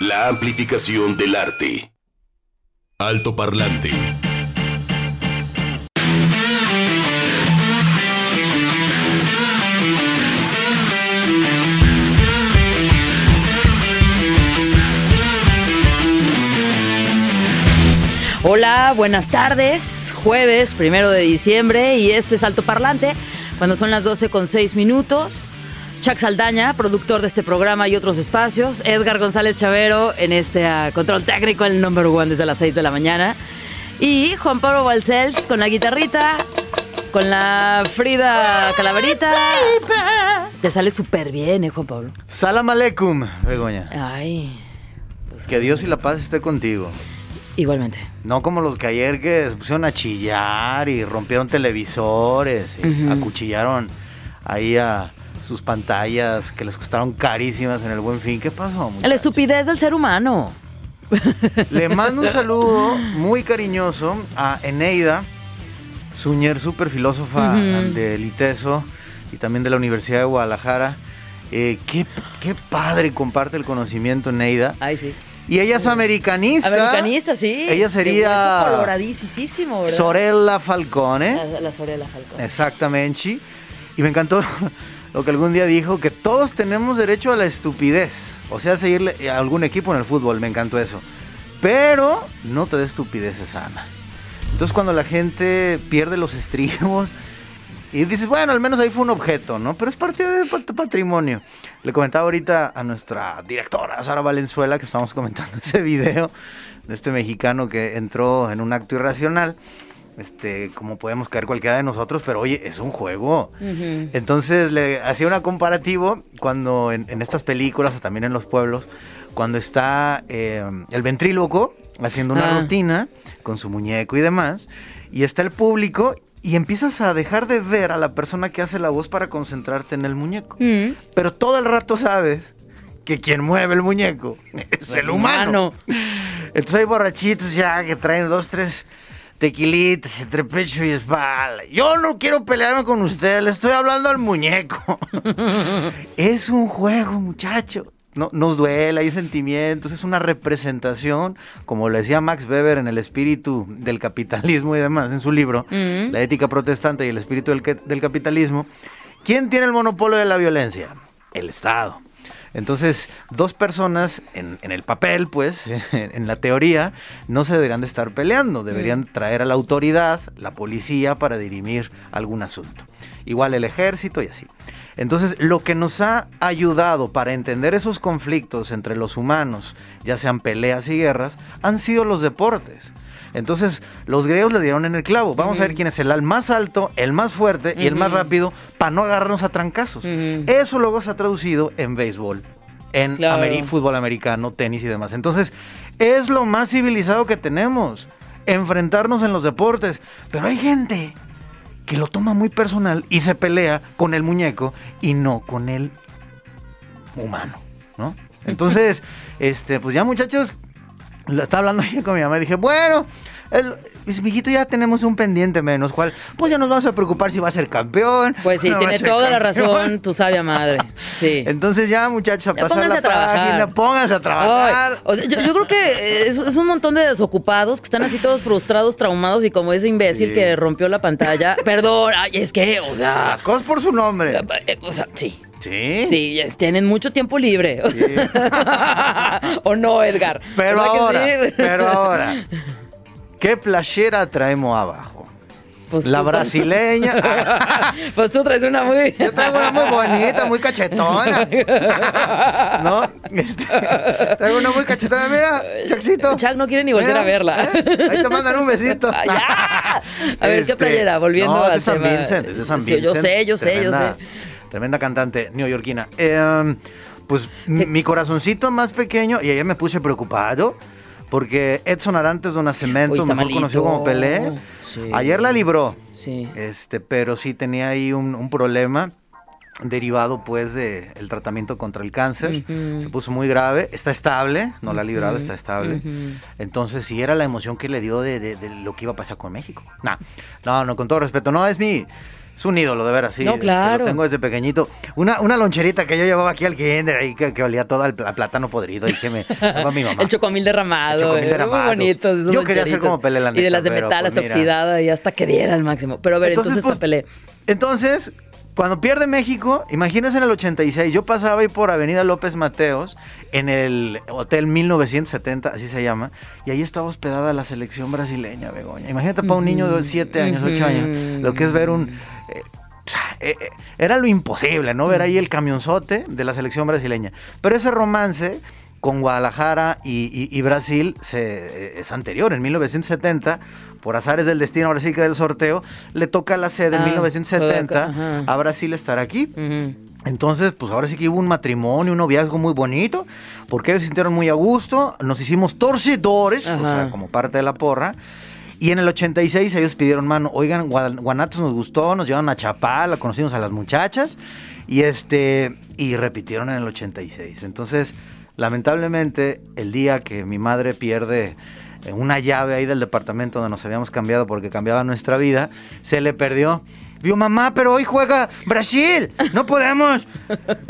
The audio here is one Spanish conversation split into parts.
La amplificación del arte. Alto parlante. Hola, buenas tardes. Jueves, primero de diciembre, y este es Alto Parlante, cuando son las 12 con 6 minutos. Chuck Saldaña, productor de este programa y otros espacios. Edgar González Chavero en este ah, control técnico, el number one desde las 6 de la mañana. Y Juan Pablo Balcells con la guitarrita, con la Frida Calaverita. Te sale súper bien, ¿eh, Juan Pablo? Salam aleikum, Begoña. Ay, Que Dios y la paz esté contigo. igualmente. No como los que ayer que se pusieron a chillar y rompieron televisores y Ujú. acuchillaron ahí a sus pantallas que les costaron carísimas en el Buen Fin. ¿Qué pasó? La muchachos? estupidez del ser humano. Le mando un saludo muy cariñoso a Eneida Suñer, súper filósofa Ujú. del ITESO y también de la Universidad de Guadalajara. Eh, qué, qué padre comparte el conocimiento Eneida. Ay, sí. Y ella es americanista. Americanista, sí. Ella sería- coloradísimo, ¿verdad? Sorella Falcone. La, la Sorella Falcón. Exactamente. Y me encantó lo que algún día dijo, que todos tenemos derecho a la estupidez. O sea, seguirle a algún equipo en el fútbol, me encantó eso. Pero no te dé estupideces sana. Entonces cuando la gente pierde los estribos y dices, bueno, al menos ahí fue un objeto, ¿no? Pero es parte de tu patrimonio. Le comentaba ahorita a nuestra directora, Sara Valenzuela, que estábamos comentando ese video de este mexicano que entró en un acto irracional. Este, como podemos caer cualquiera de nosotros, pero oye, es un juego. Entonces le hacía una comparativo cuando en, en estas películas o también en los pueblos, cuando está eh, el ventríloco haciendo una Ah. rutina con su muñeco y demás, y está el público y empiezas a dejar de ver a la persona que hace la voz para concentrarte en el muñeco. Mm. Pero todo el rato sabes que quien mueve el muñeco es el humano. Entonces hay borrachitos ya que traen dos, tres tequilitas entre pecho y espalda. Yo no quiero pelearme con usted, le estoy hablando al muñeco. es un juego, muchacho. No, nos duele, hay sentimientos, es una representación, como le decía Max Weber en El espíritu del capitalismo y demás, en su libro, Mm. La ética protestante y el espíritu del capitalismo. ¿Quién tiene el monopolio de la violencia? El Estado. Entonces, dos personas en, en el papel, pues, en la teoría, no se deberían de estar peleando, deberían traer a la autoridad, la policía, para dirimir algún asunto. Igual el ejército y así. Entonces, lo que nos ha ayudado para entender esos conflictos entre los humanos, ya sean peleas y guerras, han sido los deportes. Entonces, los griegos le dieron en el clavo. Vamos a ver quién es el al más alto, el más fuerte y el más rápido para no agarrarnos a trancazos. Eso luego se ha traducido en béisbol, en Claro. fútbol americano, tenis y demás. Entonces, es lo más civilizado que tenemos, enfrentarnos en los deportes. Pero hay gente que lo toma muy personal y se pelea con el muñeco y no con el humano, ¿no? Entonces, este, pues ya muchachos, lo estaba hablando ayer con mi mamá y dije, bueno, el, mijito, ya tenemos un pendiente menos, cual, pues ya nos vamos a preocupar si va a ser campeón. Pues sí, no tiene toda la campeón". razón tu sabia madre. Sí. Entonces ya, muchachos, a Ya pasar pónganse la a trabajar. página, pónganse a trabajar. Ay, o sea, yo, yo creo que es, es un montón de desocupados que están así todos frustrados, traumados y como ese imbécil Sí. que rompió la pantalla. Perdón, ay, es que, o sea, cosas por su nombre. eh, o sea, sí. Sí. Sí, tienen mucho tiempo libre. ¿O no, Edgar? Pero ¿Verdad que ahora, sí? pero ahora, ¿qué playera traemos abajo? Pues la tú- brasileña. Pues tú traes una muy... Yo traigo una muy bonita, muy cachetona. ¿No? Este, traigo una muy cachetona. Mira, Chaxito. Chuck no quiere ni volver a verla. ¿eh? Ahí te mandan un besito. A ver, ¿qué Este, playera? Volviendo no, es de al San. Vincent, es de San Sí, Vincent. yo sé, yo sé, yo Tremenda- sé. Tremenda cantante neoyorquina. Eh, pues mi corazoncito más pequeño, y ayer me puse preocupado, porque Edson Arantes do Nascimento, Uy, está mejor conocido como Pelé, Sí. ayer la libró. Sí. Este, pero sí tenía ahí un, un problema derivado pues de el tratamiento contra el cáncer. Se puso muy grave, está estable, no la ha librado, está estable. Entonces sí era la emoción que le dio de, de- de lo que iba a pasar con México. No, no, no, con todo respeto, no, es mi Es un ídolo, de veras, sí. No, claro. Lo tengo desde pequeñito. Una, una loncherita que yo llevaba aquí al kinder, ahí que, que olía todo al plátano podrido, y que me daba mi mamá. El chocomil derramado. El chocomil eh, derramado. Muy bonitos. esos Yo quería ser como Pelé, la Y de neta, las de metal pues, hasta mira. oxidada y hasta que diera al máximo. Pero a ver, entonces, pues, esta Pelé. Entonces, cuando pierde México, imagínense en el 86, yo pasaba ahí por Avenida López Mateos, en el Hotel 1970, así se llama, y ahí estaba hospedada la selección brasileña, Begoña. Imagínate para un niño de 7 años, 8 años, lo que es ver un... eh, eh, era lo imposible, ¿no? Ver ahí el camionzote de la selección brasileña. Pero ese romance con Guadalajara y, y- y Brasil se- eh, es anterior, en 1970, por azares del destino, ahora sí que del sorteo, le toca la sede en Ah, 1970 ajá. a Brasil estar aquí. Entonces, pues ahora sí que hubo un matrimonio, un noviazgo muy bonito, porque ellos se sintieron muy a gusto, nos hicimos torcedores, o sea, como parte de la porra. Y en el 86 ellos pidieron mano, oigan, Guanatos nos gustó, nos llevaron a Chapala, conocimos a las muchachas, y este, y repitieron en el 86. Entonces, lamentablemente, el día que mi madre pierde eh, una llave ahí del departamento donde nos habíamos cambiado porque cambiaba nuestra vida, se le perdió. Digo, mamá, pero hoy juega Brasil, no podemos.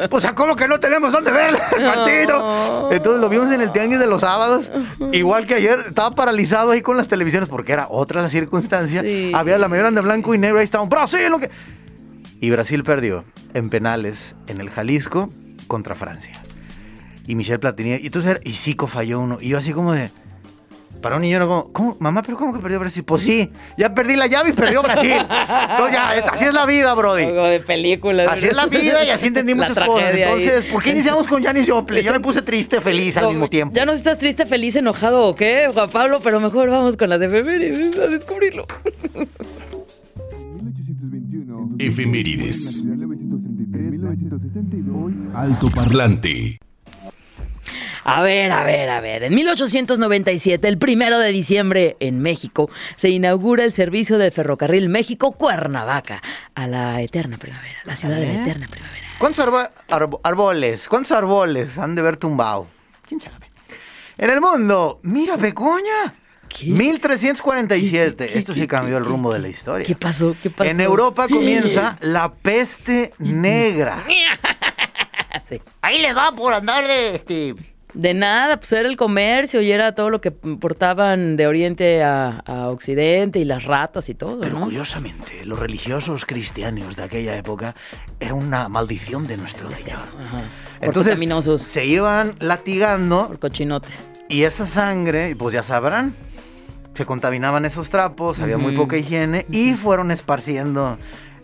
Pues, ¿a cómo que no tenemos dónde ver el partido? Entonces lo vimos en el tianguis de los sábados. Igual que ayer, estaba paralizado ahí con las televisiones porque era otra la circunstancia. Sí. Había la mayoría de blanco y negro, ahí estaban, Brasil, lo que... Y Brasil perdió en penales en el Jalisco contra Francia. Y Michel Platini, y entonces y Zico falló uno. Y yo así como de... Para un niño era como, ¿cómo? Mamá, pero ¿cómo que perdió Brasil? Pues sí, ya perdí la llave y perdió Brasil. Entonces ya, así es la vida, Brody. Algo de película. Así es la vida y así entendí La muchas cosas. ahí. Entonces, ¿por qué iniciamos con Janis Joplin? Yo me puse triste, feliz al No, mismo tiempo. Ya no estás triste, feliz, enojado o qué, Juan Pablo, pero mejor vamos con las efemérides a descubrirlo. 1821. Efemérides. 1962. Alto Parlante. A ver, a ver, a ver. En 1897, el primero de diciembre, en México, se inaugura el servicio del ferrocarril México-Cuernavaca a la eterna primavera, la ciudad de la eterna primavera. ¿Cuántos árboles? ¿Cuántos árboles han de haber tumbado? ¿Quién sabe? En el mundo, mira, Begoña. ¿Qué? 1347. ¿Qué, qué, Esto sí qué, cambió el rumbo qué, de la historia. ¿Qué pasó? ¿Qué pasó? En Europa comienza la peste negra. Sí. Ahí le va por andar de este. De nada, pues era el comercio y era todo lo que portaban de oriente a, a occidente y las ratas y todo, Pero ¿no? curiosamente, los religiosos cristianos de aquella época era una maldición de nuestro Señor. Ajá. Por Entonces se iban latigando por cochinotes. y esa sangre, pues ya sabrán, se contaminaban esos trapos, había muy poca higiene y fueron esparciendo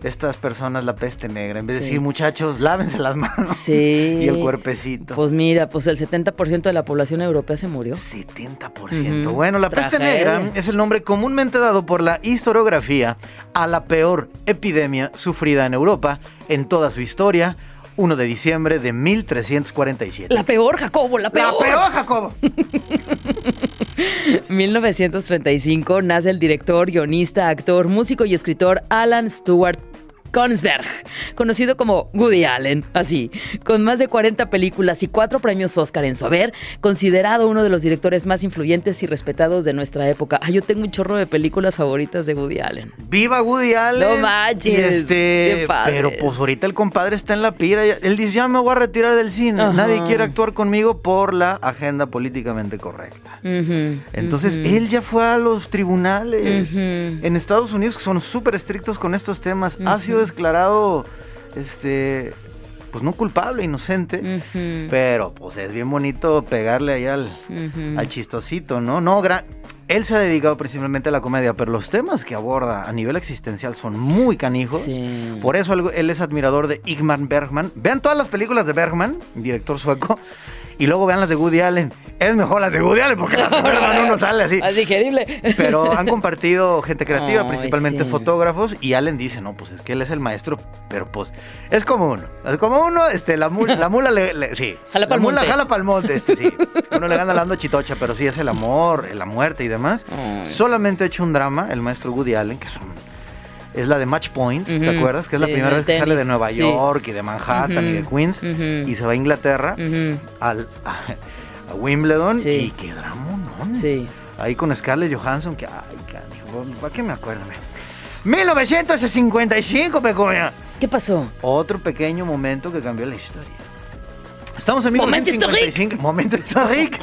estas personas la peste negra. En vez de Sí. decir, muchachos, lávense las manos Sí. y el cuerpecito. Pues mira, pues el 70% de la población europea se murió. 70%. Ujú. Bueno, la peste negra es el nombre comúnmente dado por la historiografía a la peor epidemia sufrida en Europa en toda su historia, 1 de diciembre de 1347. La peor, Jacobo, la La peor. peor, Jacobo. 1935 nace el director, guionista, actor, músico y escritor Alan Stewart Konsberg, conocido como Woody Allen, así, con más de 40 películas y cuatro premios Oscar en su haber, considerado uno de los directores más influyentes y respetados de nuestra época. Ah, yo tengo un chorro de películas favoritas de Woody Allen. Viva Woody Allen. No manches, Y este, qué pero pues ahorita el compadre está en la pira. Él dice, ya me voy a retirar del cine. Ajá. Nadie quiere actuar conmigo por la agenda políticamente correcta. Entonces, él ya fue a los tribunales en Estados Unidos, que son súper estrictos con estos temas. Ha sido declarado, este, pues no culpable, inocente. Pero, pues es bien bonito pegarle ahí al, ujú. al chistosito, ¿no? No, gran... Él se ha dedicado principalmente a la comedia, pero los temas que aborda a nivel existencial son muy canijos. Sí. Por eso él, es admirador de Igmar Bergman. Vean todas las películas de Bergman, director sueco, y luego vean las de Woody Allen. Es mejor las de Woody Allen porque de Bergman uno sale así. Más digerible. Pero han compartido gente creativa, principalmente sí. fotógrafos, y Allen dice, no, pues es que él es el maestro, pero pues es como uno. Es como uno, este, la mula, la mula le, le- sí. Jala la mula monte. jala pa'l monte, este, sí. Uno le gana la ando chitocha, pero sí es el amor, la muerte y demás. Solamente ha hecho un drama, el maestro Woody Allen, que es un- es la de Match Point, ¿te acuerdas? Que es la primera vez que sale de Nueva sí. York y de Manhattan y de Queens y se va a Inglaterra al, a, Wimbledon Sí. y qué drama, ¿no? Sí. Ahí con Scarlett Johansson, que ay, canijo, ¿para qué me acuerdo? 1955, Pecoña. ¿Qué pasó? Otro pequeño momento que cambió la historia. Estamos en Momento 1955. Momento histórico.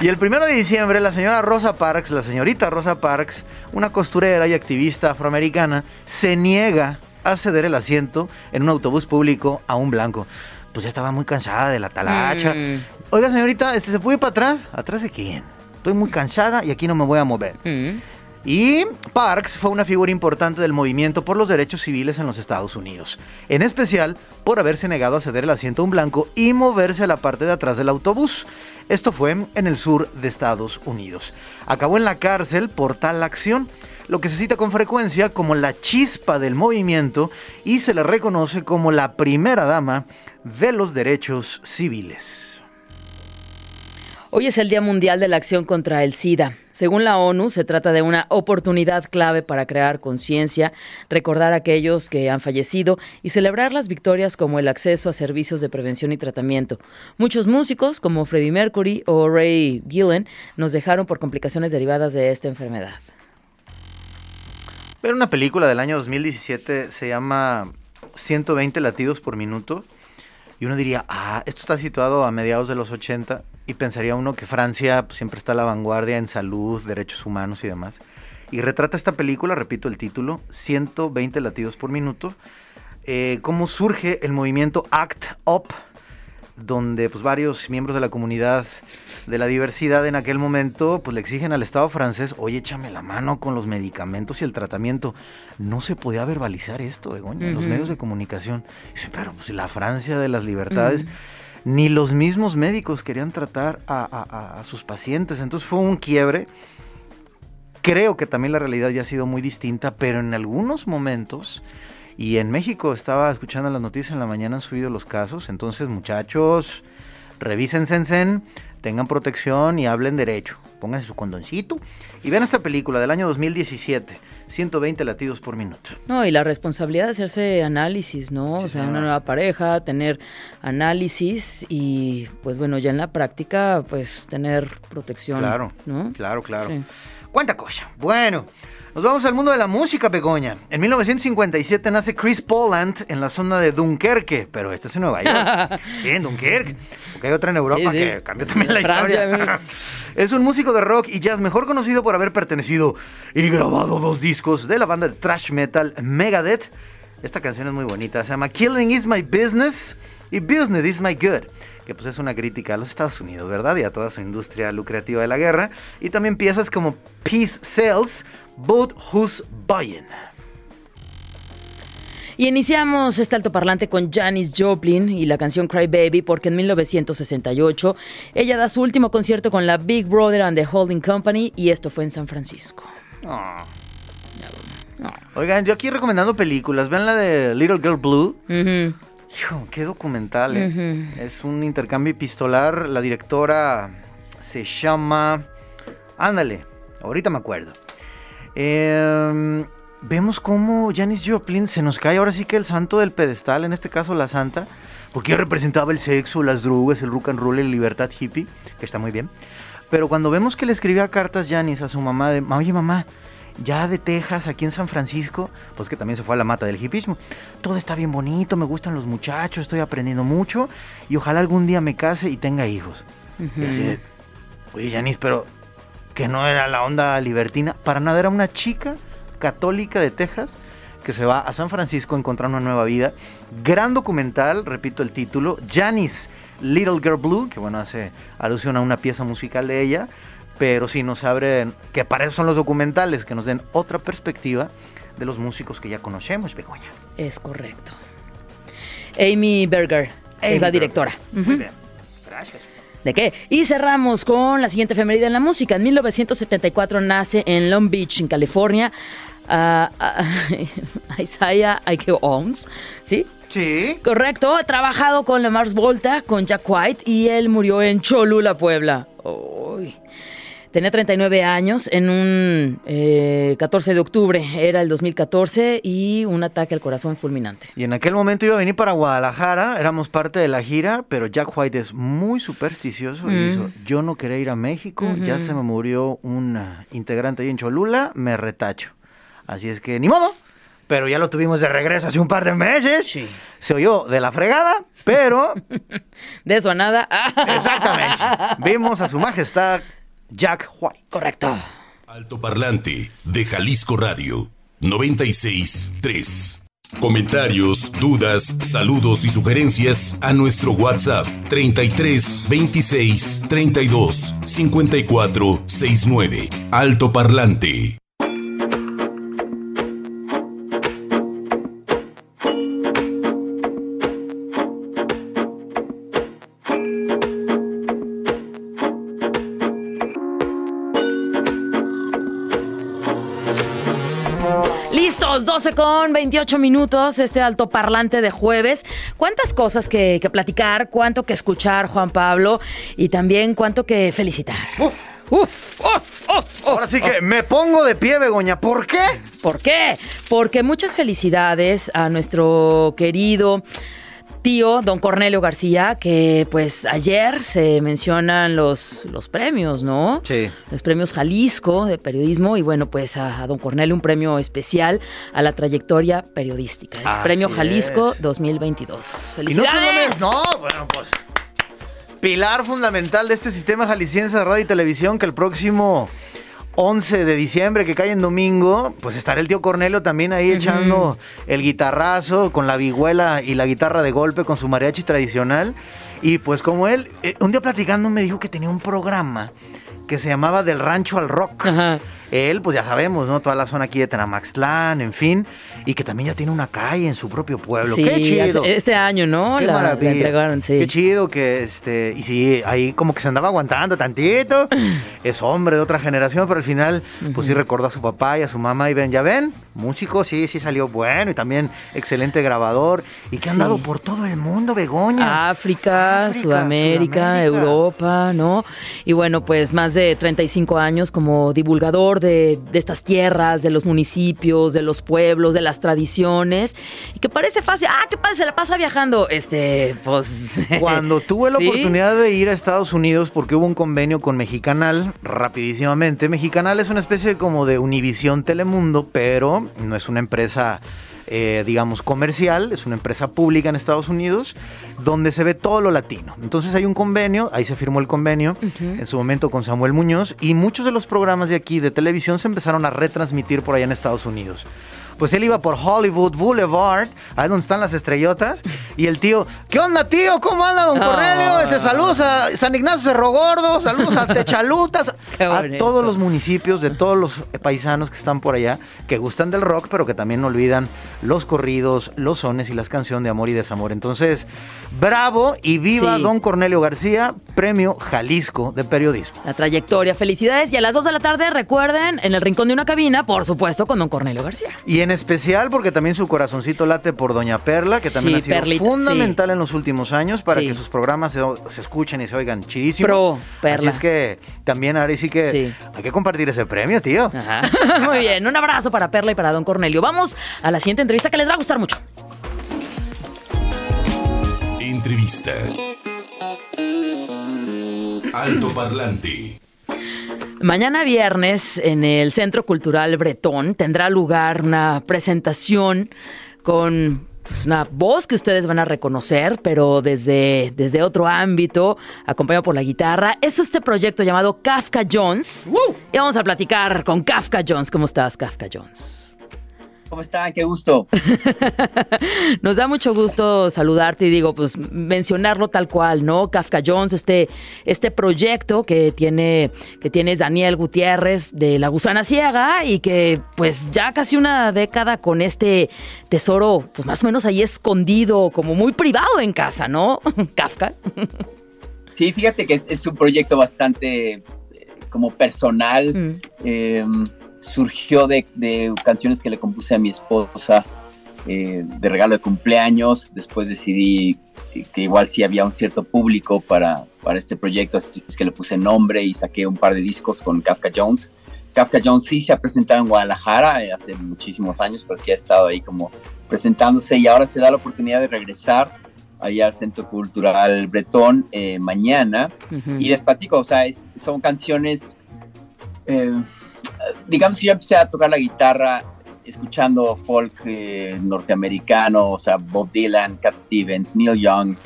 Y el primero de diciembre, la señora Rosa Parks, la señorita Rosa Parks, una costurera y activista afroamericana, se niega a ceder el asiento en un autobús público a un blanco. Pues ya estaba muy cansada de la talacha. Mm. Oiga, señorita, ¿este, ¿se puede ir para atrás? ¿Atrás de quién? Estoy muy cansada y aquí no me voy a mover. Mm. Y Parks fue una figura importante del movimiento por los derechos civiles en los Estados Unidos, en especial por haberse negado a ceder el asiento a un blanco y moverse a la parte de atrás del autobús. Esto fue en el sur de Estados Unidos. Acabó en la cárcel por tal acción, lo que se cita con frecuencia como la chispa del movimiento y se le reconoce como la primera dama de los derechos civiles. Hoy es el Día Mundial de la Acción contra el SIDA. Según la ONU, se trata de una oportunidad clave para crear conciencia, recordar a aquellos que han fallecido y celebrar las victorias como el acceso a servicios de prevención y tratamiento. Muchos músicos, como Freddie Mercury o Ray Gillen, nos dejaron por complicaciones derivadas de esta enfermedad. Ver una película del año 2017 se llama 120 latidos por minuto y uno diría, ah, esto está situado a mediados de los 80 y pensaría uno que Francia pues, siempre está a la vanguardia en salud, derechos humanos y demás. Y retrata esta película, repito el título, 120 latidos por minuto, eh, cómo surge el movimiento ACT UP, donde pues varios miembros de la comunidad de la diversidad en aquel momento pues le exigen al Estado francés, oye, échame la mano con los medicamentos y el tratamiento. No se podía verbalizar esto, Begoña, en los medios de comunicación. Dice, Pero pues la Francia de las libertades, ni los mismos médicos querían tratar a, sus pacientes. Entonces fue un quiebre. Creo que también la realidad ya ha sido muy distinta, pero en algunos momentos, y en México estaba escuchando las noticias en la mañana, han subido los casos. Entonces, muchachos, revisen Sensen, tengan protección y hablen derecho. Pónganse su condoncito y vean esta película del año 2017, 120 latidos por minuto. No, y la responsabilidad de hacerse análisis, ¿no? Sí, o sea, señora. una nueva pareja, tener análisis y, pues bueno, ya en la práctica, pues tener protección. Claro, ¿no? claro, claro. Sí. Cuánta cosa. Bueno, nos vamos al mundo de la música, Begoña. En 1957 nace Chris Poland en la zona de Dunkerque, pero esto es en Nueva York. sí, en Dunkerque. Porque hay otra en Europa Sí, sí. que cambió también la Francia, historia. es un músico de rock y jazz mejor conocido por haber pertenecido y grabado dos discos de la banda de thrash metal Megadeth. Esta canción es muy bonita, se llama Killing is my business y Business is my good, que pues es una crítica a los Estados Unidos, ¿verdad? Y a toda su industria lucrativa de la guerra. Y también piezas como Peace Sells, but who's buying? Y iniciamos este altoparlante con Janis Joplin y la canción Cry Baby porque en 1968 ella da su último concierto con la Big Brother and the Holding Company y esto fue en San Francisco. Ah. No. Oigan, yo aquí recomendando películas, vean la de Little Girl Blue. Ujú, Hijo, qué documental, ¿eh? Es un intercambio epistolar. La directora se llama. Ándale, ahorita me acuerdo. Em, vemos cómo Janis Joplin se nos cae ahora sí que el santo del pedestal, en este caso la santa, porque ella representaba el sexo, las drogas, el rock and roll la libertad hippie, que está muy bien. Pero cuando vemos que le escribía cartas Janis a su mamá de, oye mamá, ya de Texas, aquí en San Francisco, pues que también se fue a la mata del hipismo. Todo está bien bonito, me gustan los muchachos, estoy aprendiendo mucho y ojalá algún día me case y tenga hijos. Y así oye Janis, pero que no era la onda libertina, para nada era una chica católica de Texas que se va a San Francisco a encontrar una nueva vida. Gran documental, repito el título, Janis Little Girl Blue, que bueno, hace alusión a una pieza musical de ella, pero sí nos abren, que para eso son los documentales, que nos den otra perspectiva de los músicos que ya conocemos, Begoña. Es correcto. Amy Berger Amy es la directora. Muy bien, gracias. ¿De qué? Y cerramos con la siguiente efeméride en la música. En 1974 nace en Long Beach, en California, ah, ah, Isaiah Ike Owens, ¿sí? Sí. Correcto, ha trabajado con la Mars Volta, con Jack White y él murió en Cholula, Puebla. Uy. Tenía 39 años en un eh, 14 de octubre, era el 2014, y un ataque al corazón fulminante. Y en aquel momento iba a venir para Guadalajara, éramos parte de la gira, pero Jack White es muy supersticioso y Mm. dijo, yo no quería ir a México, ya se me murió un ah, integrante ahí en Cholula, me retacho. Así es que ni modo. Pero ya lo tuvimos de regreso hace un par de meses. Sí. Se oyó de la fregada, pero De eso a nada. exactamente. Vimos a su majestad Jack White. Correcto. Alto Parlante de Jalisco Radio 96.3. Comentarios, dudas, saludos y sugerencias a nuestro WhatsApp 33 26 32 54 69. Alto Parlante. Listos, 12 con 28 minutos, este alto parlante de jueves. ¿Cuántas cosas que, que platicar? ¿Cuánto que escuchar, Juan Pablo? Y también cuánto que felicitar. Uf. Uf, uf, uf, Ahora sí que me pongo de pie, Begoña. ¿Por qué? ¿Por qué? Porque muchas felicidades a nuestro querido tío, don Cornelio García, que pues ayer se mencionan los, los premios, ¿no? Sí. Los premios Jalisco de periodismo y bueno, pues a, a don Cornelio un premio especial a la trayectoria periodística. El Así premio Jalisco es. 2022. Y no ¡Felicidades! solamente- No, bueno, pues. Pilar fundamental de este sistema jalisciense de radio y televisión que el próximo 11 de diciembre, que cae en domingo, pues estará el tío Cornelio también ahí echando el guitarrazo con la vihuela y la guitarra de golpe con su mariachi tradicional. Y pues como él, eh, un día platicando me dijo que tenía un programa que se llamaba Del Rancho al Rock. Ajá. Él, pues ya sabemos, ¿no? Toda la zona aquí de Tenamaxtlán, en fin. Y que también ya tiene una calle en su propio pueblo. Sí, ¡Qué chido! este año, ¿no? Qué la, la maravilla. entregaron, sí. Qué chido que este. Y sí, ahí como que se andaba aguantando tantito. es hombre de otra generación, pero al final, pues sí recordó a su papá y a su mamá. Y ven, ya ven, músico, sí, sí salió bueno. Y también excelente grabador. Y que ha Sí. andado por todo el mundo, Begoña. África, África, Sudamérica, Sudamérica. Europa, ¿no? Y bueno, pues más de 35 años como divulgador de, de estas tierras, de los municipios, de los pueblos, de las tradiciones. Y que parece fácil. Ah, qué padre, se la pasa viajando. Este, pues. Cuando tuve la Sí. oportunidad de ir a Estados Unidos porque hubo un convenio con Mexicanal, rapidísimamente, Mexicanal es una especie como de Univisión Telemundo, pero no es una empresa, eh, digamos, comercial, es una empresa pública en Estados Unidos, donde se ve todo lo latino. Entonces hay un convenio, ahí se firmó el convenio, en su momento con Samuel Muñoz, y muchos de los programas de aquí de televisión se empezaron a retransmitir por allá en Estados Unidos. Pues él iba por Hollywood Boulevard, ahí donde están las estrellotas, y el tío, ¿qué onda, tío? ¿Cómo anda, don. Cornelio? Este, saludos a San Ignacio Cerro Gordo, saludos a Techalutas, a todos los municipios de todos los paisanos que están por allá, que gustan del rock, pero que también no olvidan los corridos, los sones y las canciones de amor y desamor. Entonces, bravo y viva Sí. don Cornelio García, premio Jalisco de periodismo. La trayectoria, felicidades. Y a las 2 de la tarde, recuerden, en el rincón de una cabina, por supuesto, con don Cornelio García. Y en especial porque también su corazoncito late por Doña Perla, que también Sí, ha sido Perlita, fundamental en los últimos años para Sí. que sus programas se, se escuchen y se oigan chidísimo. Pro, Perla. Así es que también ahora sí que Sí. hay que compartir ese premio, tío. Ajá. Muy bien, un abrazo para Perla y para don Cornelio. Vamos a la siguiente entrevista que les va a gustar mucho. Entrevista. Alto Parlante. Mañana viernes en el Centro Cultural Bretón tendrá lugar una presentación con pues, una voz que ustedes van a reconocer, pero desde, desde otro ámbito, acompañado por la guitarra. Es este proyecto llamado Kafka Jones. Y vamos a platicar con Kafka Jones. ¿Cómo estás, Kafka Jones? ¿Cómo están? Qué gusto. Nos da mucho gusto saludarte y digo, pues mencionarlo tal cual, ¿no? Kafka Jones, este, este proyecto que tiene, que tiene Daniel Gutiérrez de La Gusana Ciega y que pues ya casi una década con este tesoro, pues más o menos ahí escondido, como muy privado en casa, ¿no? Kafka. Sí, fíjate que es, es un proyecto bastante eh, como personal. Mm. Eh, surgió de, de canciones que le compuse a mi esposa eh, de regalo de cumpleaños. Después decidí que, igual sí había un cierto público para, para este proyecto, así es que le puse nombre y saqué un par de discos con Kafka Jones. Kafka Jones sí se ha presentado en Guadalajara eh, hace muchísimos años, pero sí ha estado ahí como presentándose y ahora se da la oportunidad de regresar ahí al Centro Cultural Bretón eh, mañana. Y les platico, o sea, es- son canciones, eh, digamos que yo empecé a tocar la guitarra escuchando folk eh, norteamericano, o sea, Bob Dylan, Cat Stevens, Neil Young,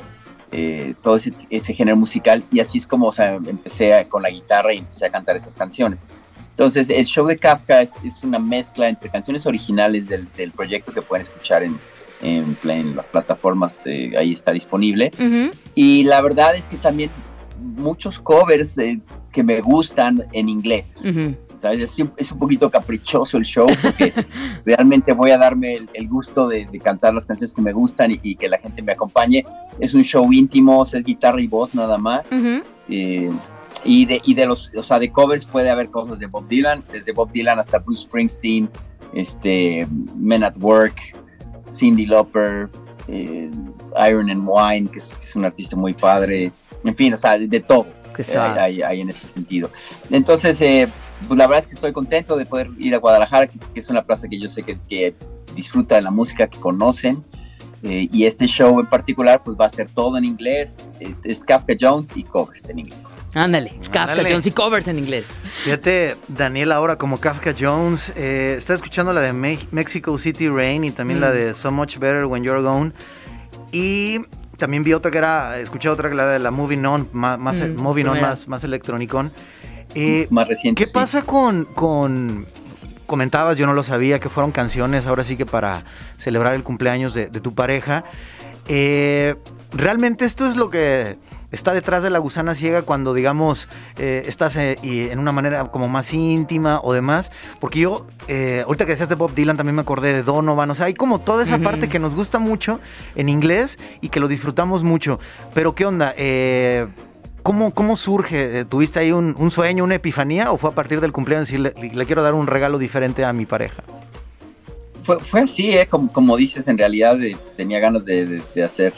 eh, todo ese, ese, género musical y así es como o sea, empecé a, con la guitarra y empecé a cantar esas canciones. Entonces, el show de Kafka es, es una mezcla entre canciones originales del, del, proyecto que pueden escuchar en, en, en las plataformas, eh, ahí está disponible. Uh -huh. Y la verdad es que también muchos covers eh, que me gustan en inglés. Uh -huh. ¿Sabes? Es, es, un poquito caprichoso el show porque realmente voy a darme el, el gusto de, de, cantar las canciones que me gustan y, y, que la gente me acompañe. Es un show íntimo, es guitarra y voz nada más. Uh -huh. eh, y de, y de los, o sea, de covers puede haber cosas de Bob Dylan, desde Bob Dylan hasta Bruce Springsteen, este, Men at Work, Cindy Lauper, eh, Iron and Wine, que es, que es, un artista muy padre, en fin, o sea, de todo eh, hay, hay, en ese sentido. Entonces, eh, pues la verdad es que estoy contento de poder ir a Guadalajara, que es, que es una plaza que yo sé que, que, disfruta de la música que conocen. Eh, y este show en particular, pues va a ser todo en inglés. Eh, es Kafka Jones y covers en inglés. Ándale, Kafka Ándale. Jones y covers en inglés. Fíjate, Daniel, ahora como Kafka Jones, eh, está escuchando la de Me Mexico City Rain y también mm. la de So Much Better When You're Gone. Y también vi otra que era, escuché otra que la de la Moving On, más, más mm, Moving On, más, más electronicón. Eh, más reciente. ¿Qué sí. pasa con, con, comentabas, yo no lo sabía, que fueron canciones ahora sí que para celebrar el cumpleaños de, de tu pareja. Eh, realmente esto es lo que está detrás de la gusana ciega cuando, digamos, eh, estás eh, en una manera como más íntima o demás. Porque yo, eh, ahorita que decías de Bob Dylan, también me acordé de Donovan. O sea, hay como toda esa uh -huh. parte que nos gusta mucho en inglés y que lo disfrutamos mucho. Pero, ¿qué onda? ¿Cómo, ¿Cómo, surge? ¿Tuviste ahí un, un, sueño, una epifanía o fue a partir del cumpleaños y le, le quiero dar un regalo diferente a mi pareja? Fue, fue así, ¿eh? como, como, dices, en realidad tenía ganas de, de, de, hacer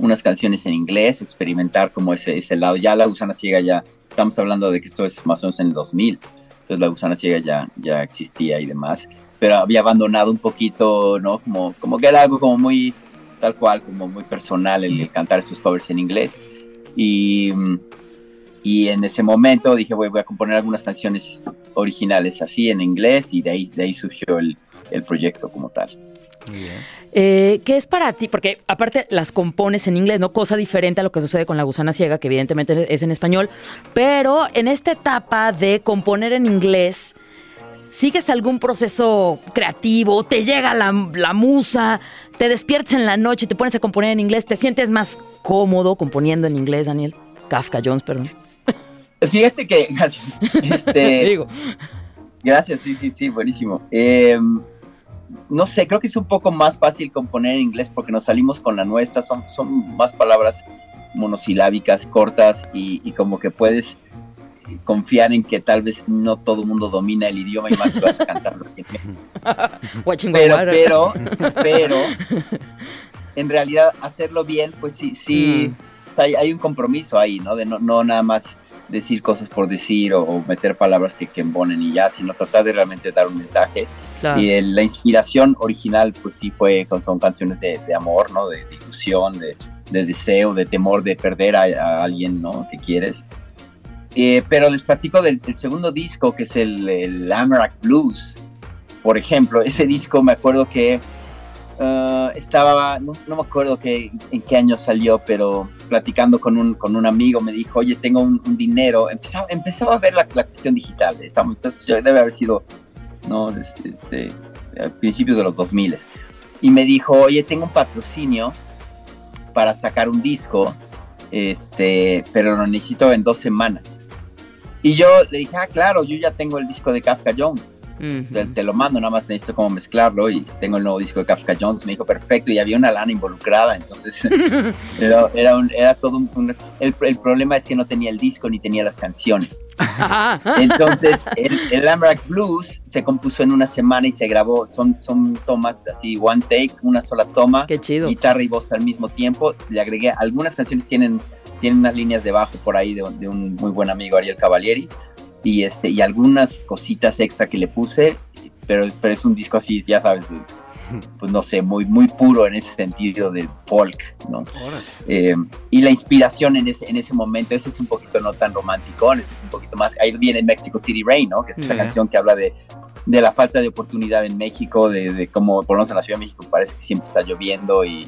unas canciones en inglés, experimentar como ese, ese lado. Ya La Gusana Ciega ya, estamos hablando de que esto es más o menos en el 2000, entonces La Gusana Ciega ya, ya existía y demás, pero había abandonado un poquito, ¿no? Como, como que era algo como muy tal cual, como muy personal el, el cantar estos covers en inglés y, y en ese momento dije, voy, voy, a componer algunas canciones originales así en inglés y de ahí, de ahí surgió el, el proyecto como tal. Eh, ¿Qué es para ti? Porque aparte las compones en inglés, ¿no? Cosa diferente a lo que sucede con La Gusana Ciega, que evidentemente es en español. Pero en esta etapa de componer en inglés, ¿sigues algún proceso creativo? ¿Te llega la, la musa? te despiertas en la noche y te pones a componer en inglés, ¿te sientes más cómodo componiendo en inglés, Daniel? Kafka Jones, perdón. Fíjate que, gracias. Este, Digo. Gracias, sí, sí, sí, buenísimo. Eh, no sé, creo que es un poco más fácil componer en inglés porque nos salimos con la nuestra, son, son más palabras monosilábicas, cortas y, y como que puedes confiar en que tal vez no todo el mundo domina el idioma y más si vas a cantarlo. pero, pero, pero, en realidad hacerlo bien, pues sí, sí, mm. o sea, hay, hay, un compromiso ahí, ¿no? De no, no nada más decir cosas por decir o, o meter palabras que, que embonen y ya, sino tratar de realmente dar un mensaje. Claro. Y la inspiración original, pues sí fue, son canciones de, de amor, ¿no? De, de ilusión, de, de, deseo, de temor de perder a, a alguien, ¿no? Que quieres. Eh, pero les platico del, del, segundo disco, que es el, el Amarac Blues. Por ejemplo, ese disco me acuerdo que uh, estaba, no, me acuerdo que, en qué año salió, pero platicando con un, con un amigo me dijo, oye, tengo un, dinero. Empezaba, empezaba, a ver la, la cuestión digital. Estamos, entonces, debe haber sido ¿no? Este, a principios de los 2000. Y me dijo, oye, tengo un patrocinio para sacar un disco, este, pero lo necesito en dos semanas. Y yo le dije, ah, claro, yo ya tengo el disco de Kafka Jones. Uh -huh. te, te, lo mando, nada más necesito como mezclarlo y tengo el nuevo disco de Kafka Jones. Me dijo, perfecto, y había una lana involucrada, entonces era, era, un, era, todo un... un el, el, problema es que no tenía el disco ni tenía las canciones. entonces, el, el Amrak Blues se compuso en una semana y se grabó, son, son tomas así, one take, una sola toma, Qué chido. guitarra y voz al mismo tiempo. Le agregué, algunas canciones tienen, tienen unas líneas de bajo por ahí de, de un muy buen amigo, Ariel Cavalieri y este y algunas cositas extra que le puse, pero, pero es un disco así, ya sabes, pues no sé, muy, muy puro en ese sentido de folk, ¿no? Eh, y la inspiración en ese, en ese momento, ese es un poquito no tan romántico, es un poquito más, ahí viene Mexico City Rain, ¿no? Que es esa yeah. canción que habla de, de la falta de oportunidad en México, de, de cómo, por lo menos en la Ciudad de México, parece que siempre está lloviendo y,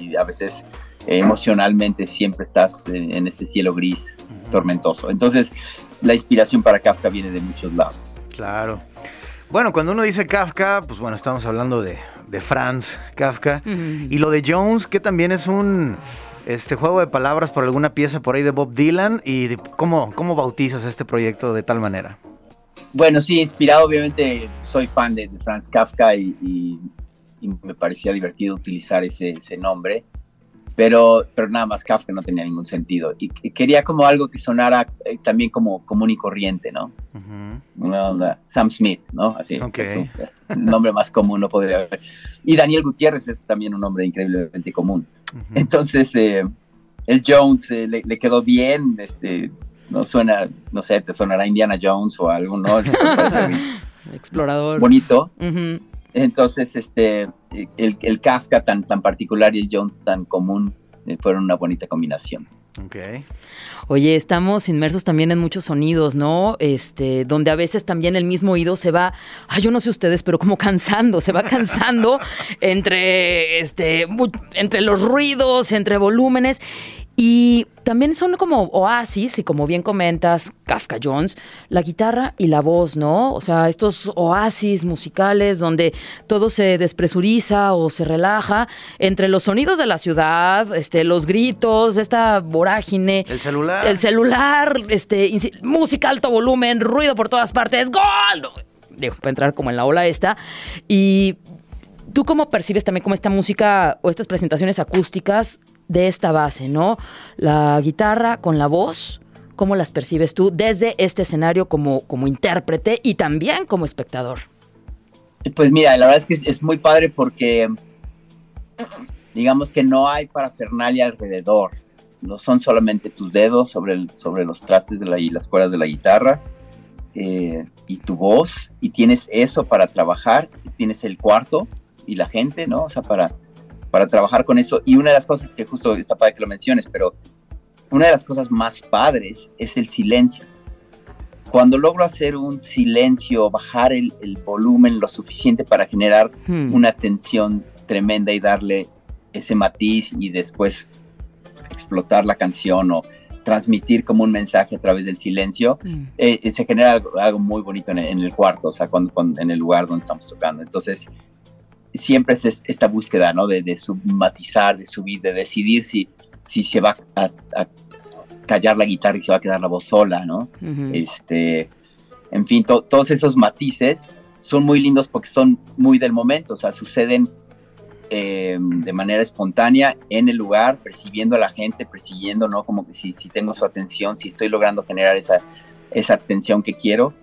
y a veces eh, emocionalmente siempre estás en, en ese cielo gris tormentoso. Entonces, la inspiración para Kafka viene de muchos lados. Claro. Bueno, cuando uno dice Kafka, pues bueno, estamos hablando de, de Franz Kafka. Y lo de Jones, que también es un este juego de palabras por alguna pieza por ahí de Bob Dylan. ¿Y de- cómo, cómo bautizas este proyecto de tal manera? Bueno, sí, inspirado, obviamente, soy fan de, de Franz Kafka y, y- y me parecía divertido utilizar ese, ese nombre, pero, pero nada más Kafka no tenía ningún sentido. Y, y quería como algo que sonara eh, también como común y corriente, ¿no? Onda, Sam Smith, ¿no? Así, es un, nombre más común no podría haber. Y Daniel Gutiérrez es también un nombre increíblemente común. Entonces, eh, el Jones eh, le, le quedó bien, este, no suena, no sé, te sonará Indiana Jones o algo, ¿no? Explorador. bonito. Ujú. Entonces, este, el, el Kafka tan, tan particular y el Jones tan común eh, fueron una bonita combinación. Ok. Oye, estamos inmersos también en muchos sonidos, ¿no? Este, donde a veces también el mismo oído se va, ay, yo no sé ustedes, pero como cansando, se va cansando entre, este, entre los ruidos, entre volúmenes. Y también son como oasis, y como bien comentas, Kafka Jones, la guitarra y la voz, ¿no? O sea, estos oasis musicales donde todo se despresuriza o se relaja entre los sonidos de la ciudad, este, los gritos, esta vorágine. El celular. El celular, este, música alto volumen, ruido por todas partes, ¡gol! Digo, para entrar como en la ola esta. Y tú cómo percibes también como esta música o estas presentaciones acústicas de esta base, ¿no? La guitarra con la voz, ¿cómo las percibes tú desde este escenario como, como intérprete y también como espectador? Pues mira, la verdad es que es, muy padre porque digamos que no hay parafernalia alrededor. No son solamente tus dedos sobre, sobre los trastes de la, y las cuerdas de la guitarra eh, y tu voz, y tienes eso para trabajar, tienes el cuarto y la gente, ¿no? O sea, para, para trabajar con eso. Y una de las cosas que justo está padre que lo menciones, pero una de las cosas más padres es el silencio. Cuando logro hacer un silencio, bajar el, el volumen lo suficiente para generar Hmm. una tensión tremenda y darle ese matiz y después explotar la canción o transmitir como un mensaje a través del silencio, Mm. eh, eh, se genera algo, algo muy bonito en el, en el cuarto, o sea, cuando, cuando- en el lugar donde estamos tocando. Entonces, siempre es es- esta búsqueda, ¿no? De, de submatizar, de subir, de decidir si, si se va a, a callar la guitarra y se va a quedar la voz sola, ¿no? Este, en fin, to- todos esos matices son muy lindos porque son muy del momento, o sea, suceden eh, de manera espontánea en el lugar, percibiendo a la gente, persiguiendo, ¿no? Como que si, si tengo su atención, si estoy logrando generar esa, esa atención que quiero,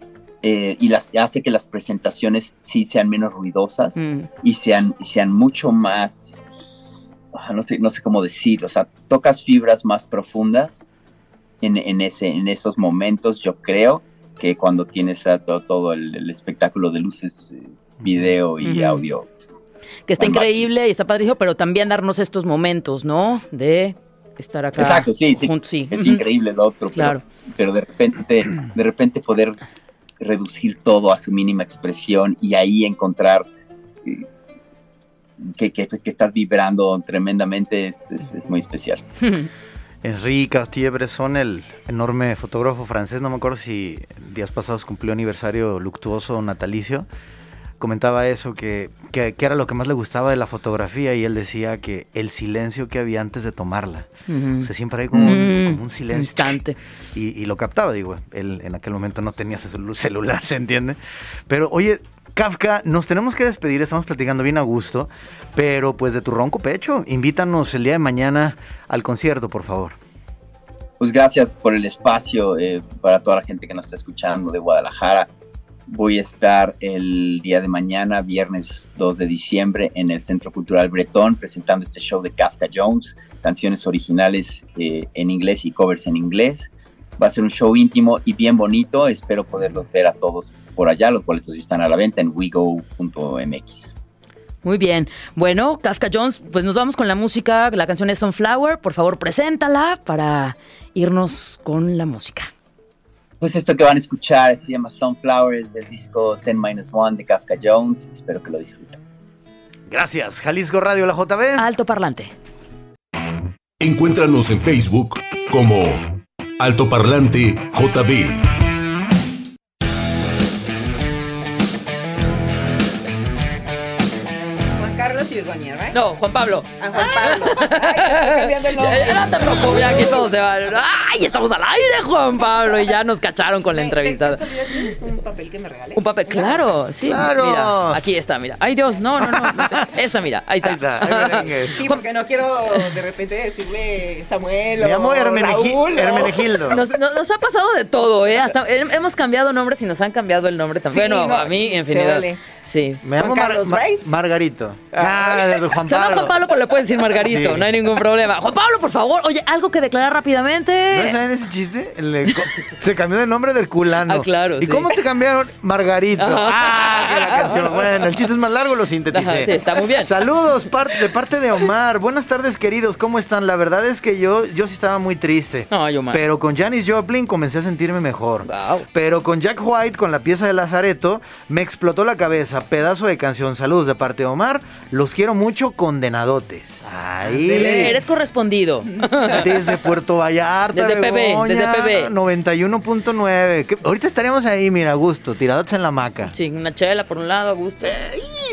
eh, y las, hace que las presentaciones sí sean menos ruidosas Mm. y sean, sean mucho más, no sé, no sé cómo decir, o sea, tocas fibras más profundas en, en, ese, en esos momentos, yo creo, que cuando tienes a to- todo, el, el espectáculo de luces, eh, video y Ujú. audio. Que está al máximo. increíble y está padrísimo, pero también darnos estos momentos, ¿no? De estar acá. Exacto, sí, sí. juntos, sí. Es Ujú. increíble lo otro, pero- Claro. pero, de repente, de repente poder reducir todo a su mínima expresión y ahí encontrar eh, que, que- estás vibrando tremendamente es, es- muy especial. Henri Cartier-Bresson, el enorme fotógrafo francés, no me acuerdo si días pasados cumplió aniversario luctuoso natalicio, comentaba eso, que, que, que era lo que más le gustaba de la fotografía y él decía que el silencio que había antes de tomarla. Ujú. O sea, siempre hay como, un, Mm, como un silencio. Instante. Y, y lo captaba, digo, él en aquel momento no tenía celular, ¿se entiende? Pero oye, Kafka, nos tenemos que despedir, estamos platicando bien a gusto, pero pues de tu ronco pecho, invítanos el día de mañana al concierto, por favor. Pues gracias por el espacio eh, para toda la gente que nos está escuchando de Guadalajara. Voy a estar el día de mañana, viernes 2 de diciembre, en el Centro Cultural Bretón, presentando este show de Kafka Jones, canciones originales eh, en inglés y covers en inglés. Va a ser un show íntimo y bien bonito. Espero poderlos ver a todos por allá. Los boletos están a la venta en wego.mx. Muy bien. Bueno, Kafka Jones, pues nos vamos con la música. La canción es Sunflower. Por favor, preséntala para irnos con la música. Pues esto que van a escuchar se llama Sunflowers del disco 10 Minus One de Kafka Jones. Espero que lo disfruten. Gracias, Jalisco Radio, la JB. Alto parlante. Encuéntranos en Facebook como Altoparlante JB. ¿Right? No, Juan Pablo. A Juan Pablo. Ay, que estoy cambiando el nombre. Ya, ya no te preocupes, aquí todos se van. ¡Ay, estamos al aire, Juan Pablo! Y ya nos cacharon con la ¿De- entrevista. ¿De casualidad tienes un papel que me regales? Un papel, claro, sí. Claro. Mira, aquí está, mira. Ay, Dios, no, no, no. Esta, mira, ahí está. Ahí está, ahí. Sí, porque no quiero de repente decirle Samuel Me o llamo Hermenegi- Raúl. Hermenegildo. Nos, nos- nos ha pasado de todo, ¿eh? Hasta hemos cambiado nombres y nos han cambiado el nombre también. Sí, bueno, no, a mí, se infinidad. vale. Sí. Me llamo Mar-? Margarito. Ah. Ah, de Juan Se llama Pablo. Juan Pablo, pero le puedes decir Margarito, Sí. no hay ningún problema. Juan Pablo, por favor, oye, algo que declarar ¿No rápidamente. saben ese chiste? El se cambió de nombre del culano. Ah, claro, ¿Y sí. cómo te cambiaron? Margarito. Ajá. Ah, que la canción. Bueno, el chiste es más largo, lo sinteticé. Ajá, sí, está muy bien. Saludos par- de parte de Omar. Buenas tardes, queridos. ¿Cómo están? La verdad es que yo, yo sí estaba muy triste. No, yo mal. Pero con Janis Joplin comencé a sentirme mejor. Wow. Pero con Jack White, con la pieza de Lazareto, me explotó la cabeza. Pedazo de canción. Saludos de parte de Omar. Los quiero mucho, condenadotes. Ahí. Eres correspondido. Desde Puerto Vallarta. Desde PB, desde PB. 91.9. Que- Ahorita estaríamos ahí, mira, a gusto, tirados en la hamaca. Sí, una chela por un lado, a gusto.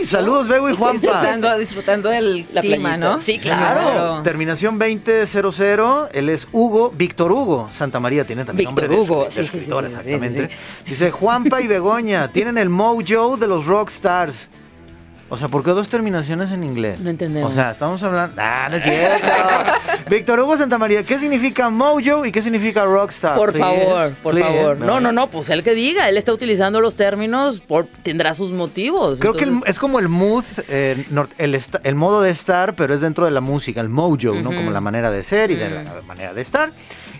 Saludos, Bego y Juanpa. Disfrutando, disfrutando del La clima, playita. ¿no? Sí, claro. Terminación 2000, él es Hugo, Víctor Hugo. Santa María tiene también Víctor nombre de, Hugo, de sí, sí, sí, escritor, sí, sí, exactamente. sí, Dice Juanpa y Begoña, tienen el mojo de los rockstars. O sea, ¿por qué dos terminaciones en inglés? No entendemos. O sea, estamos hablando... Ah, no es cierto. Víctor Hugo Santa María, ¿qué significa mojo y qué significa rockstar? Por Please, favor, por please. favor. No, no, no, pues él que diga, él está utilizando los términos, por, tendrá sus motivos. Creo que el- es como el mood, eh, el, el modo de estar, pero es dentro de la música, el mojo, ¿no? Como la manera de ser y de la manera de estar.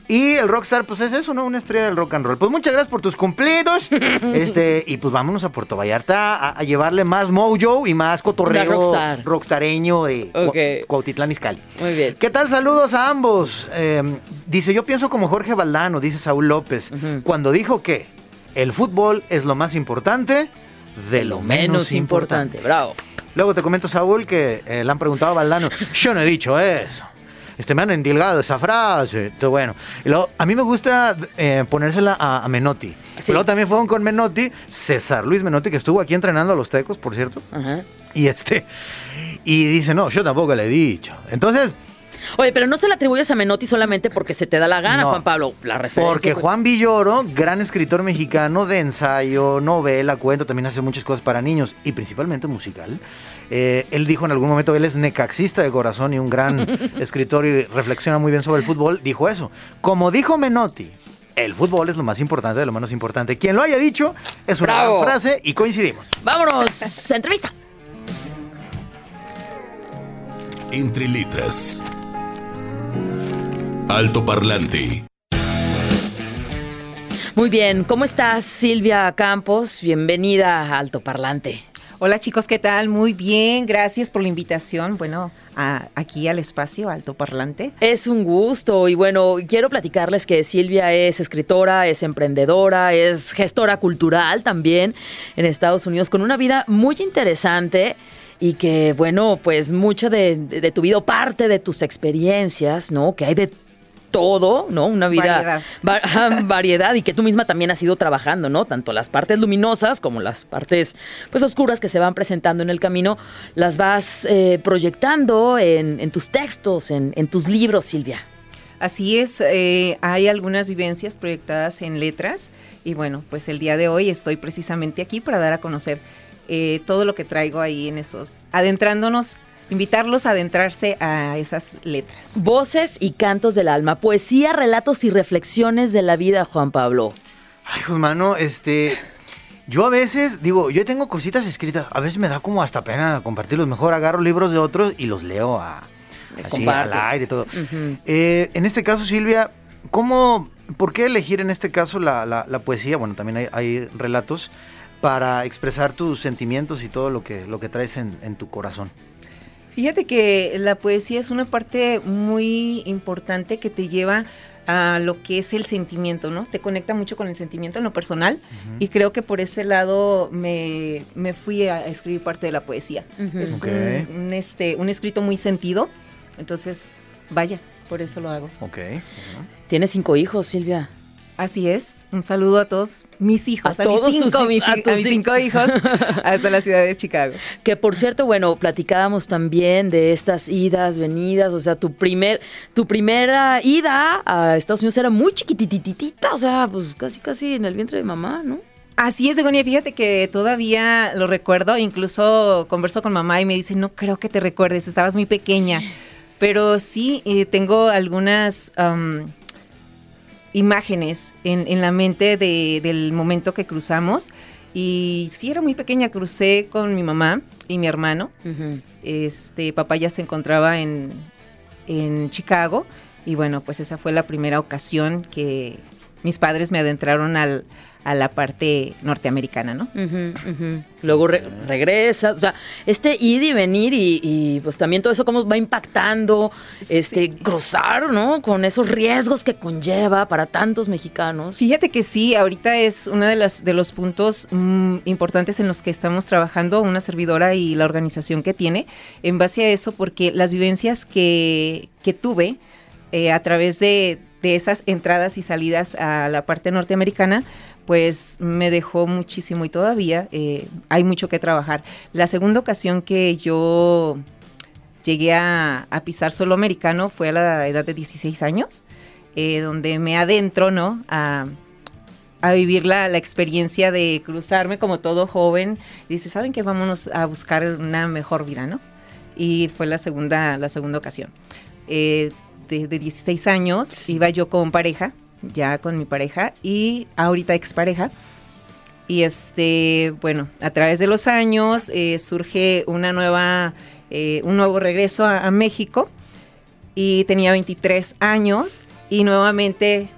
Y el rockstar, pues es eso, ¿no? Una estrella del rock and roll. Pues muchas gracias por tus cumplidos. este, y pues vámonos a Puerto Vallarta a, a llevarle más mojo y más cotorreo rockstar. rockstareño de Cua- Ok. Cuautitlán Izcalli. Muy bien. ¿Qué tal? Saludos a ambos. Eh, dice, yo pienso como Jorge Valdano, dice Saúl López, cuando dijo que el fútbol es lo más importante de lo menos, importante. Bravo. Luego te comento, Saúl, que eh, le han preguntado a Valdano, yo no he dicho eso. Este, me han endilgado esa frase. Todo bueno. Y luego, a mí me gusta eh, ponérsela a, a Menotti. Sí. Luego también fueron con Menotti, César Luis Menotti, que estuvo aquí entrenando a los tecos, por cierto. Ajá. Y este, y dice, no, yo tampoco le he dicho. Entonces, Oye, pero no se le atribuyes a Menotti solamente porque se te da la gana, No. Juan Pablo. La referencia. Porque pues- Juan Villoro, gran escritor mexicano de ensayo, novela, cuento, también hace muchas cosas para niños y principalmente musical. eh, él dijo en algún momento, él es necaxista de corazón y un gran escritor y reflexiona muy bien sobre el fútbol. Dijo eso. Como dijo Menotti, el fútbol es lo más importante de lo menos importante. Quien lo haya dicho es una Bravo. gran frase y coincidimos. Vámonos, entrevista. Entre letras. Alto Parlante. Muy bien, ¿cómo estás, Silvia Campos? Bienvenida a Alto Parlante. Hola chicos, ¿qué tal? Muy bien, gracias por la invitación. Bueno, a- aquí al espacio Alto Parlante. Es un gusto y bueno, quiero platicarles que Silvia es escritora, es emprendedora, es gestora cultural también en Estados Unidos con una vida muy interesante y que bueno, pues mucha de, de- de tu vida, parte de tus experiencias, ¿no? Que hay de todo, ¿no? Una vida Variedad. va- variedad y que tú misma también has ido trabajando, ¿no? Tanto las partes luminosas como las partes pues oscuras que se van presentando en el camino, las vas eh, proyectando en, en tus textos, en, en tus libros, Silvia. Así es, eh, hay algunas vivencias proyectadas en letras y bueno, pues el día de hoy estoy precisamente aquí para dar a conocer eh, todo lo que traigo ahí en esos, adentrándonos, invitarlos a adentrarse a esas letras. Voces y cantos del alma, poesía, relatos y reflexiones de la vida, Juan Pablo. Ay, pues, mano, este. Yo a veces, digo, yo tengo cositas escritas. A veces me da como hasta pena compartirlos. Mejor agarro libros de otros y los leo a, así, al aire y todo. Ujú. Eh, en este caso, Silvia, ¿cómo, ¿por qué elegir en este caso la, la- la poesía? Bueno, también hay, hay relatos para expresar tus sentimientos y todo lo que, lo que traes en, en tu corazón. Fíjate que la poesía es una parte muy importante que te lleva a lo que es el sentimiento, ¿no? Te conecta mucho con el sentimiento en lo personal y creo que por ese lado me, me fui a escribir parte de la poesía. Es un, este, un escrito muy sentido, entonces, vaya, por eso lo hago. Ok. Tienes cinco hijos, Silvia. Así es, un saludo a todos mis hijos, A a, mis todos tus cinco, mis, a tus a mis cinco hijos hasta la ciudad de Chicago. Que por cierto, bueno, platicábamos también de estas idas, venidas, o sea, tu primer, tu primera ida a Estados Unidos era muy chiquitititita, o sea, pues casi casi en el vientre de mamá, ¿no? Así es, Begonia, fíjate que todavía lo recuerdo, incluso converso con mamá y me dice, no creo que te recuerdes, estabas muy pequeña. Pero sí, eh, tengo algunas imágenes en, en la mente de- del momento que cruzamos. Y sí, era muy pequeña, crucé con mi mamá y mi hermano. Este, papá ya se encontraba en, en Chicago. Y bueno, pues esa fue la primera ocasión que mis padres me adentraron al, a la parte norteamericana, ¿no? Luego re- regresas, o sea, este ir y venir y, y, pues también todo eso cómo va impactando, este, Sí. cruzar, ¿no? Con esos riesgos que conlleva para tantos mexicanos. Fíjate que sí, ahorita es uno de los, de los puntos mm, importantes en los que estamos trabajando, una servidora y la organización que tiene, en base a eso, porque las vivencias que, que tuve eh, a través de, de esas entradas y salidas a la parte norteamericana, pues me dejó muchísimo y todavía eh, hay mucho que trabajar. La segunda ocasión que yo llegué a, pisar solo americano fue a la edad de 16 años, eh, donde me adentro, ¿no? A, a vivir la, la experiencia de cruzarme como todo joven. Y dice, ¿saben qué? Vámonos a buscar una mejor vida, ¿no? Y fue la segunda, la segunda ocasión. Eh, de, de 16 años iba yo con pareja, ya con mi pareja, y ahorita expareja. Y este, bueno, a través de los años eh, surge una nueva, eh, un nuevo regreso a, a México y tenía 23 años y nuevamente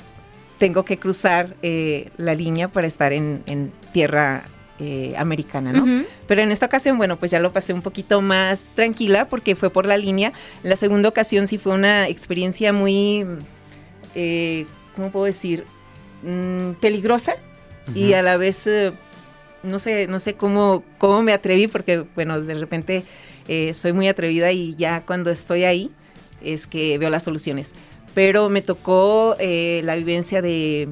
tengo que cruzar eh, la línea para estar en, en tierra eh, americana, ¿no? Ujú. Pero en esta ocasión, bueno, pues ya lo pasé un poquito más tranquila porque fue por la línea. La segunda ocasión sí fue una experiencia muy, eh, ¿cómo puedo decir? Mm, peligrosa y a la vez, eh, no sé, no sé cómo, cómo me atreví porque, bueno, de repente eh, soy muy atrevida y ya cuando estoy ahí es que veo las soluciones. Pero me tocó eh, la vivencia de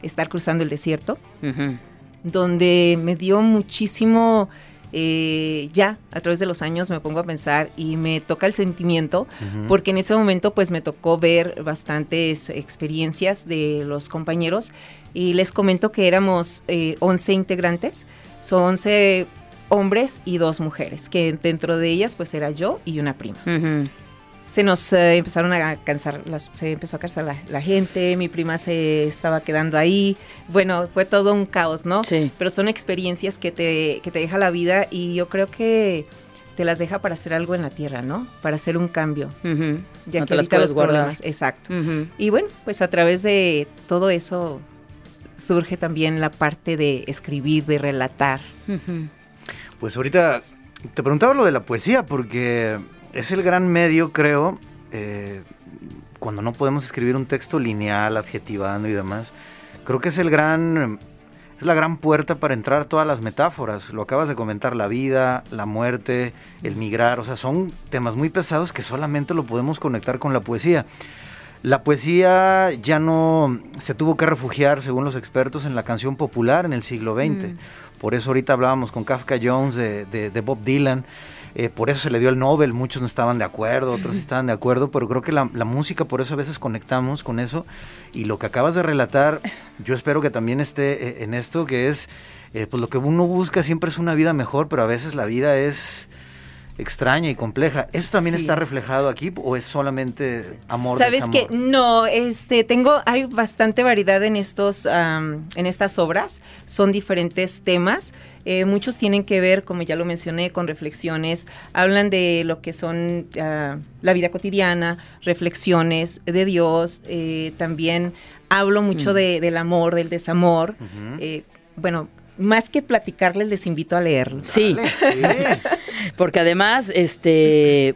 estar cruzando el desierto Ujú. Donde me dio muchísimo, eh, ya a través de los años me pongo a pensar y me toca el sentimiento, porque en ese momento pues me tocó ver bastantes experiencias de los compañeros y les comento que éramos eh, 11 integrantes, son 11 hombres y dos mujeres, que dentro de ellas pues era yo y una prima. Se nos eh, empezaron a cansar, las, se empezó a cansar la, la gente, mi prima se estaba quedando ahí, bueno, fue todo un caos, ¿no? Sí. Pero son experiencias que te, que te deja la vida y yo creo que te las deja para hacer algo en la tierra, ¿no? Para hacer un cambio, ya No que te las los guardar. problemas, exacto. Y bueno, pues a través de todo eso surge también la parte de escribir, de relatar. Ujú. Pues ahorita te preguntaba lo de la poesía porque es el gran medio, creo, eh, cuando no podemos escribir un texto lineal, adjetivando y demás. Creo que es el gran, es la gran puerta para entrar todas las metáforas. Lo acabas de comentar, la vida, la muerte, el migrar, o sea, son temas muy pesados que solamente lo podemos conectar con la poesía. La poesía ya no se tuvo que refugiar, según los expertos, en la canción popular en el siglo XX. Mm. Por eso ahorita hablábamos con Kafka Jones de, de- de Bob Dylan. Eh, por eso se le dio el Nobel. Muchos no estaban de acuerdo, otros estaban de acuerdo. Pero creo que la, la música, por eso a veces conectamos con eso. Y lo que acabas de relatar, yo espero que también esté eh, en esto, que es, eh, pues lo que uno busca siempre es una vida mejor, pero a veces la vida es extraña y compleja. ¿Eso también Sí. está reflejado aquí o es solamente amor? Sabes que no, este, tengo, hay bastante variedad en estos, am, en estas obras. Son diferentes temas. Eh, muchos tienen que ver, como ya lo mencioné, con reflexiones. Hablan de lo que son ah, la vida cotidiana, reflexiones de Dios. eh, también hablo mucho Mm. de- del amor, del desamor. Eh, bueno, más que platicarles, les invito a leerlos. Sí, Sí. porque además, este,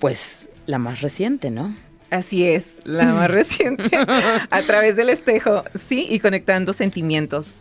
pues, la más reciente, ¿no? Así es, la más reciente, a través del espejo, sí, y conectando sentimientos.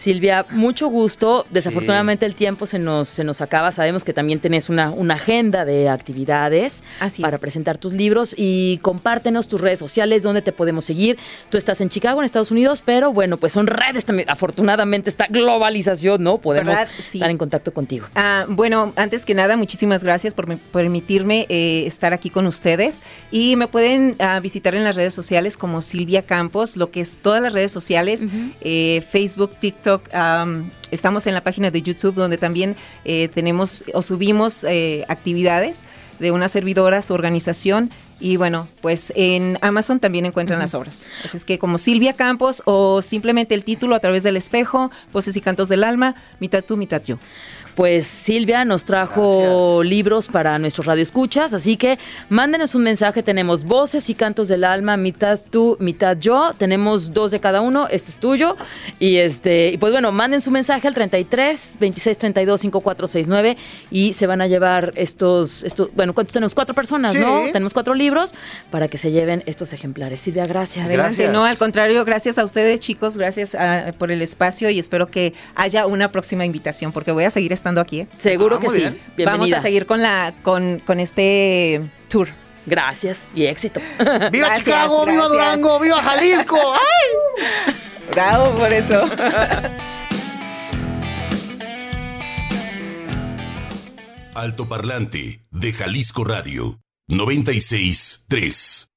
Silvia, mucho gusto. Desafortunadamente el tiempo se nos, se nos acaba. Sabemos que también tenés una, una agenda de actividades Así para es. presentar tus libros y compártenos tus redes sociales, donde te podemos seguir. Tú estás en Chicago, en Estados Unidos, pero bueno, pues son redes también. Afortunadamente esta globalización, ¿no? Podemos estar en contacto contigo. Ah, bueno, antes que nada, muchísimas gracias por me- permitirme eh, estar aquí con ustedes. Y me pueden ah, visitar en las redes sociales como Silvia Campos, lo que es todas las redes sociales, eh, Facebook, TikTok. Am, estamos en la página de YouTube donde también eh, tenemos o subimos eh, actividades de una servidora, su organización. Y bueno, pues en Amazon también encuentran las obras. Así es que como Silvia Campos o simplemente el título a través del espejo, Voces y Cantos del Alma, mitad tú, mitad yo. Pues Silvia nos trajo libros para nuestros radioescuchas, así que mándenos un mensaje. Tenemos voces y cantos del alma, mitad tú, mitad yo. Tenemos dos de cada uno, este es tuyo. Y este, y pues bueno, manden su mensaje al 33 26 32 5469 y se van a llevar estos, estos, bueno, ¿cuántos tenemos? Cuatro personas, ¿no? Tenemos cuatro libros para que se lleven estos ejemplares. Silvia, gracias. Adelante, Gracias. no, al contrario, gracias a ustedes chicos, gracias ah, por el espacio y espero que haya una próxima invitación porque voy a seguir estando aquí. ¿eh? Seguro Ah, que sí. bien. Vamos a seguir con la con, con este tour. Gracias y éxito. ¡Viva Gracias, Chicago! ¡Viva. Durango! ¡Viva Jalisco! ¡Ay! Bravo por eso. Alto Parlante de Jalisco Radio 96 3.